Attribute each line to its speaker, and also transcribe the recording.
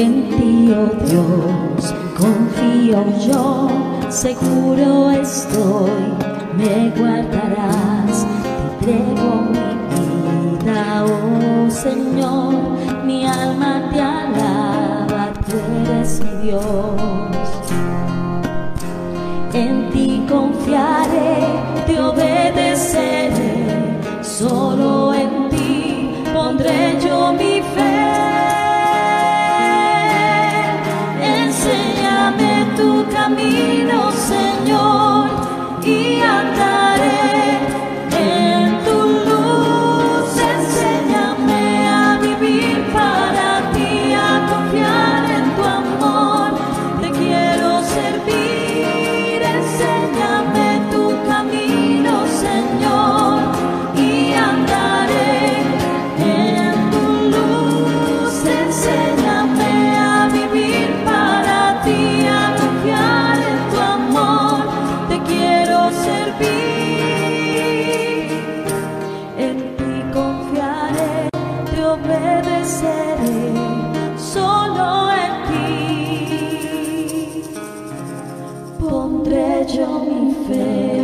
Speaker 1: En ti, oh Dios, confío yo, seguro estoy, me guardarás, te entrego mi vida, oh Señor, mi alma te alaba, tú eres mi Dios. En ti confiaré, te obedeceré, solo obedeceré, solo en ti pondré yo mi fe.